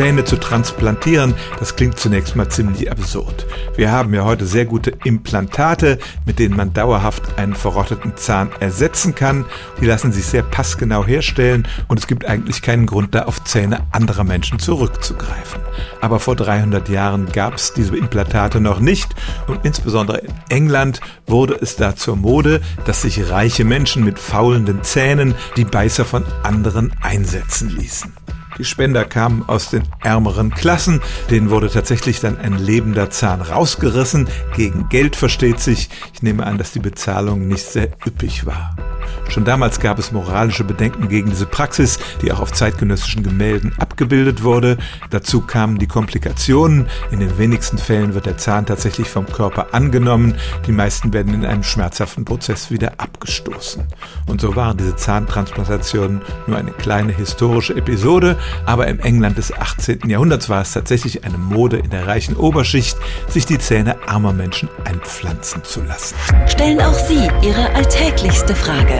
Zähne zu transplantieren, das klingt zunächst mal ziemlich absurd. Wir haben ja heute sehr gute Implantate, mit denen man dauerhaft einen verrotteten Zahn ersetzen kann. Die lassen sich sehr passgenau herstellen und es gibt eigentlich keinen Grund, da auf Zähne anderer Menschen zurückzugreifen. Aber vor 300 Jahren gab es diese Implantate noch nicht und insbesondere in England wurde es da zur Mode, dass sich reiche Menschen mit faulenden Zähnen die Beißer von anderen einsetzen ließen. Die Spender kamen aus den ärmeren Klassen, denen wurde tatsächlich dann ein lebender Zahn rausgerissen. Gegen Geld versteht sich. Ich nehme an, dass die Bezahlung nicht sehr üppig war. Schon damals gab es moralische Bedenken gegen diese Praxis, die auch auf zeitgenössischen Gemälden abgebildet wurde. Dazu kamen die Komplikationen. In den wenigsten Fällen wird der Zahn tatsächlich vom Körper angenommen. Die meisten werden in einem schmerzhaften Prozess wieder abgestoßen. Und so waren diese Zahntransplantationen nur eine kleine historische Episode, aber im England des 18. Jahrhunderts war es tatsächlich eine Mode in der reichen Oberschicht, sich die Zähne armer Menschen einpflanzen zu lassen. Stellen auch Sie Ihre alltäglichste Frage